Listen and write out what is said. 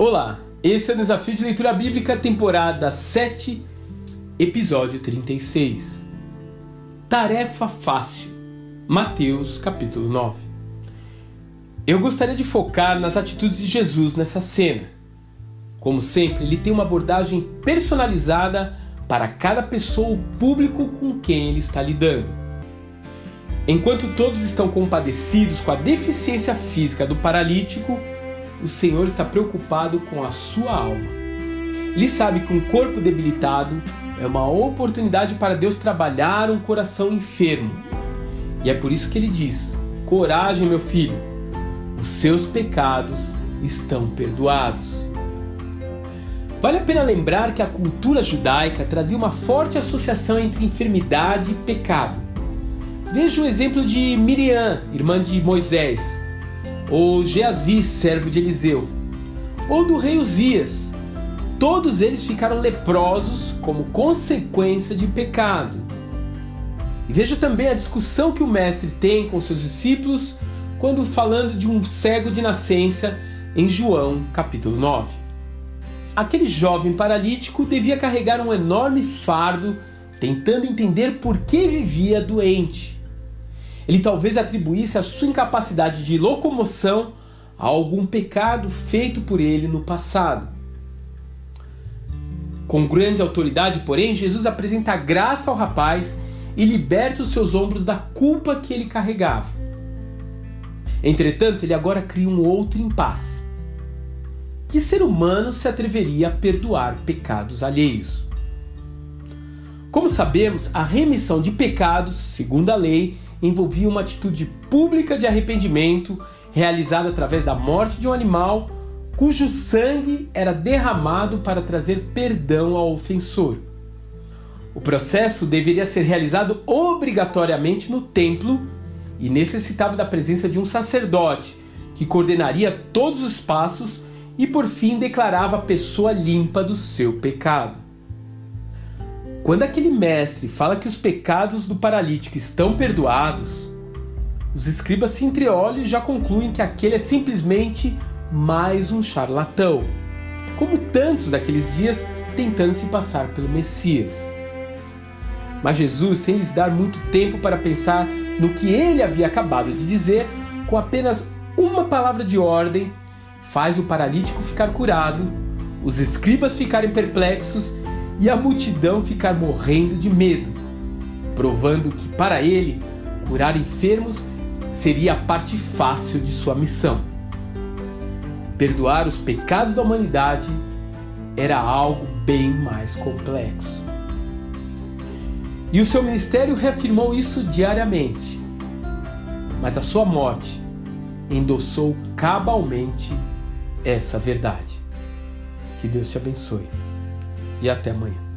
Olá, esse é o Desafio de Leitura Bíblica, temporada 7, episódio 36. Tarefa fácil. Mateus, capítulo 9. Eu gostaria de focar nas atitudes de Jesus nessa cena. Como sempre, ele tem uma abordagem personalizada para cada pessoa ou público com quem ele está lidando. Enquanto todos estão compadecidos com a deficiência física do paralítico, o Senhor está preocupado com a sua alma. Ele sabe que um corpo debilitado é uma oportunidade para Deus trabalhar um coração enfermo. E é por isso que ele diz: Coragem, meu filho, os seus pecados estão perdoados. Vale a pena lembrar que a cultura judaica trazia uma forte associação entre enfermidade e pecado. Veja o exemplo de Miriam, irmã de Moisés ou Geazi, servo de Eliseu, ou do rei Uzias. Todos eles ficaram leprosos como consequência de pecado. E veja também a discussão que o mestre tem com seus discípulos quando falando de um cego de nascença em João capítulo 9. Aquele jovem paralítico devia carregar um enorme fardo, tentando entender por que vivia doente. Ele talvez atribuísse a sua incapacidade de locomoção a algum pecado feito por ele no passado. Com grande autoridade, porém, Jesus apresenta graça ao rapaz e liberta os seus ombros da culpa que ele carregava. Entretanto, ele agora cria um outro impasse. Que ser humano se atreveria a perdoar pecados alheios? Como sabemos, a remissão de pecados, segundo a lei, envolvia uma atitude pública de arrependimento realizada através da morte de um animal cujo sangue era derramado para trazer perdão ao ofensor. O processo deveria ser realizado obrigatoriamente no templo e necessitava da presença de um sacerdote que coordenaria todos os passos e por fim declarava a pessoa limpa do seu pecado. Quando aquele mestre fala que os pecados do paralítico estão perdoados, os escribas se entreolham e já concluem que aquele é simplesmente mais um charlatão, como tantos daqueles dias tentando se passar pelo Messias. Mas Jesus, sem lhes dar muito tempo para pensar no que ele havia acabado de dizer, com apenas uma palavra de ordem, faz o paralítico ficar curado, os escribas ficarem perplexos e a multidão ficar morrendo de medo, provando que para ele curar enfermos seria a parte fácil de sua missão. Perdoar os pecados da humanidade era algo bem mais complexo. E o seu ministério reafirmou isso diariamente. Mas a sua morte endossou cabalmente essa verdade. Que Deus te abençoe e até amanhã.